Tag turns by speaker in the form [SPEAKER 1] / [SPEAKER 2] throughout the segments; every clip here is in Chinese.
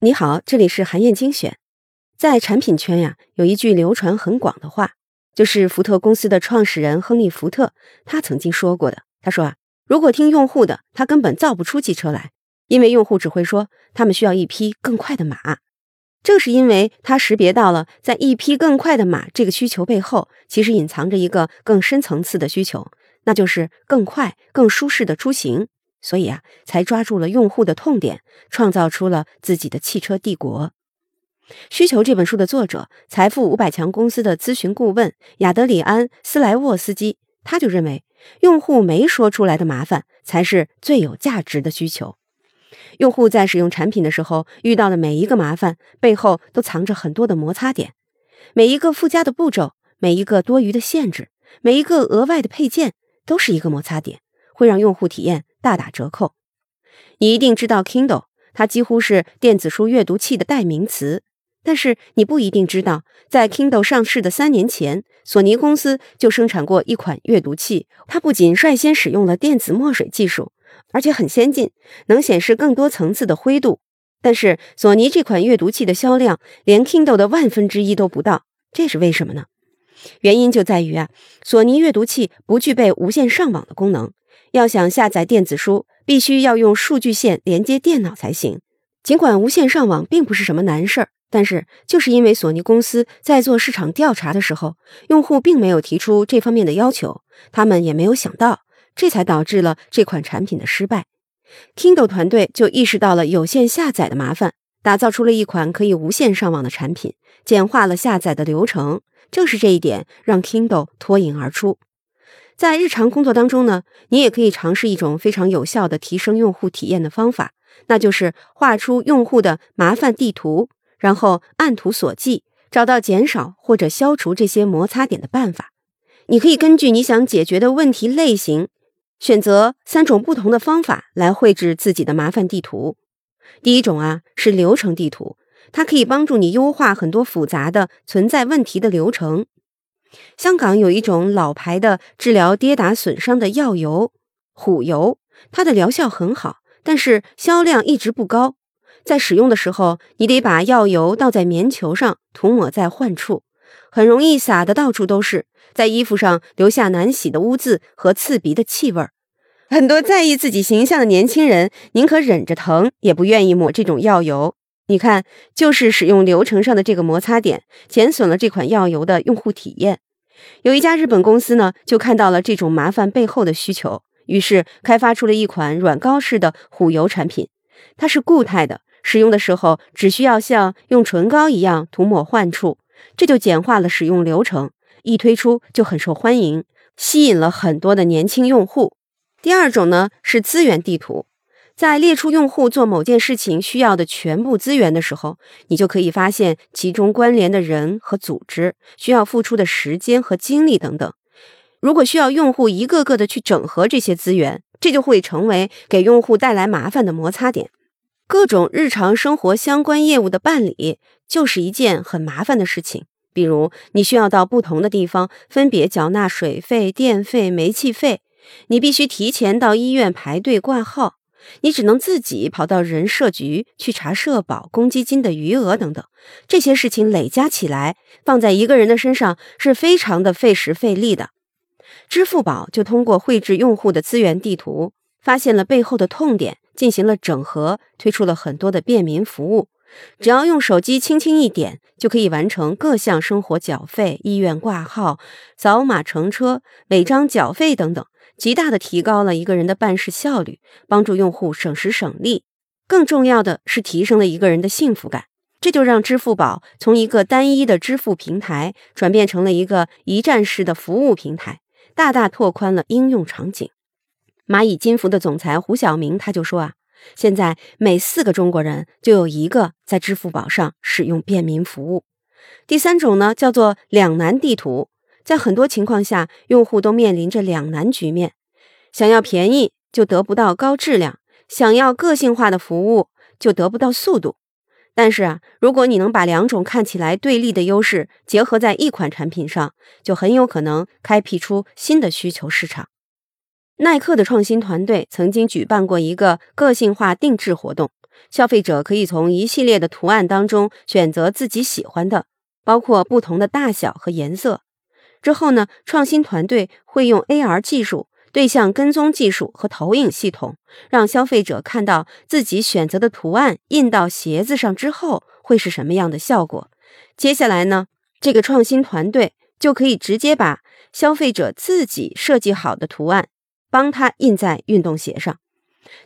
[SPEAKER 1] 你好，这里是韩燕精选。在产品圈呀，有一句流传很广的话，就是福特公司的创始人亨利·福特他曾经说过的。他说啊，如果听用户的，他根本造不出汽车来，因为用户只会说他们需要一匹更快的马。正是因为他识别到了在一匹更快的马这个需求背后，其实隐藏着一个更深层次的需求，那就是更快、更舒适的出行。所以啊，才抓住了用户的痛点，创造出了自己的汽车帝国。需求这本书的作者，财富五百强公司的咨询顾问亚德里安·斯莱沃斯基，他就认为，用户没说出来的麻烦，才是最有价值的需求。用户在使用产品的时候遇到的每一个麻烦，背后都藏着很多的摩擦点。每一个附加的步骤，每一个多余的限制，每一个额外的配件，都是一个摩擦点，会让用户体验。大打折扣。你一定知道 Kindle，它几乎是电子书阅读器的代名词。但是你不一定知道，在 Kindle 上市的三年前，索尼公司就生产过一款阅读器。它不仅率先使用了电子墨水技术，而且很先进，能显示更多层次的灰度。但是索尼这款阅读器的销量连 Kindle 的万分之一都不到，这是为什么呢？原因就在于啊，索尼阅读器不具备无线上网的功能。要想下载电子书，必须要用数据线连接电脑才行。尽管无线上网并不是什么难事儿，但是就是因为索尼公司在做市场调查的时候，用户并没有提出这方面的要求，他们也没有想到，这才导致了这款产品的失败。Kindle 团队就意识到了有线下载的麻烦，打造出了一款可以无线上网的产品，简化了下载的流程。正是这一点让 Kindle 脱颖而出。在日常工作当中呢，你也可以尝试一种非常有效的提升用户体验的方法，那就是画出用户的麻烦地图，然后按图索骥，找到减少或者消除这些摩擦点的办法。你可以根据你想解决的问题类型，选择三种不同的方法来绘制自己的麻烦地图。第一种啊是流程地图，它可以帮助你优化很多复杂的存在问题的流程。香港有一种老牌的治疗跌打损伤的药油虎油，它的疗效很好，但是销量一直不高。在使用的时候，你得把药油倒在棉球上，涂抹在患处，很容易洒的到处都是，在衣服上留下难洗的污渍和刺鼻的气味儿。很多在意自己形象的年轻人，宁可忍着疼，也不愿意抹这种药油。你看，就是使用流程上的这个摩擦点，减损了这款药油的用户体验。有一家日本公司呢，就看到了这种麻烦背后的需求，于是开发出了一款软膏式的虎油产品。它是固态的，使用的时候只需要像用唇膏一样涂抹患处，这就简化了使用流程。一推出就很受欢迎，吸引了很多的年轻用户。第二种呢是资源地图。在列出用户做某件事情需要的全部资源的时候，你就可以发现其中关联的人和组织需要付出的时间和精力等等。如果需要用户一个个的去整合这些资源，这就会成为给用户带来麻烦的摩擦点。各种日常生活相关业务的办理就是一件很麻烦的事情。比如，你需要到不同的地方分别缴纳水费、电费、煤气费，你必须提前到医院排队挂号。你只能自己跑到人社局去查社保、公积金的余额等等，这些事情累加起来，放在一个人的身上是非常的费时费力的。支付宝就通过绘制用户的资源地图，发现了背后的痛点，进行了整合，推出了很多的便民服务。只要用手机轻轻一点，就可以完成各项生活缴费、医院挂号、扫码乘车、违章缴费等等。极大的提高了一个人的办事效率，帮助用户省时省力。更重要的是，提升了一个人的幸福感。这就让支付宝从一个单一的支付平台，转变成了一个一站式的服务平台，大大拓宽了应用场景。蚂蚁金服的总裁胡晓明他就说啊，现在每四个中国人就有一个在支付宝上使用便民服务。第三种呢，叫做两难地图。在很多情况下，用户都面临着两难局面：想要便宜就得不到高质量，想要个性化的服务就得不到速度。但是啊，如果你能把两种看起来对立的优势结合在一款产品上，就很有可能开辟出新的需求市场。耐克的创新团队曾经举办过一个个性化定制活动，消费者可以从一系列的图案当中选择自己喜欢的，包括不同的大小和颜色。之后呢，创新团队会用 AR 技术、对象跟踪技术和投影系统，让消费者看到自己选择的图案印到鞋子上之后会是什么样的效果。接下来呢，这个创新团队就可以直接把消费者自己设计好的图案。帮他印在运动鞋上，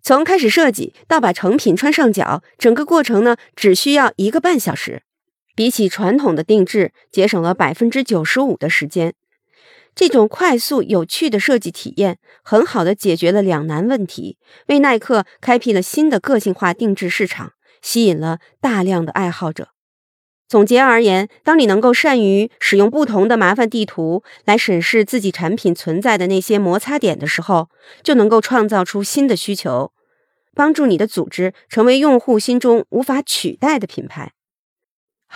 [SPEAKER 1] 从开始设计到把成品穿上脚，整个过程呢只需要一个半小时，比起传统的定制节省了百分之九十五的时间。这种快速有趣的设计体验，很好的解决了两难问题，为耐克开辟了新的个性化定制市场，吸引了大量的爱好者。总结而言，当你能够善于使用不同的麻烦地图来审视自己产品存在的那些摩擦点的时候，就能够创造出新的需求，帮助你的组织成为用户心中无法取代的品牌。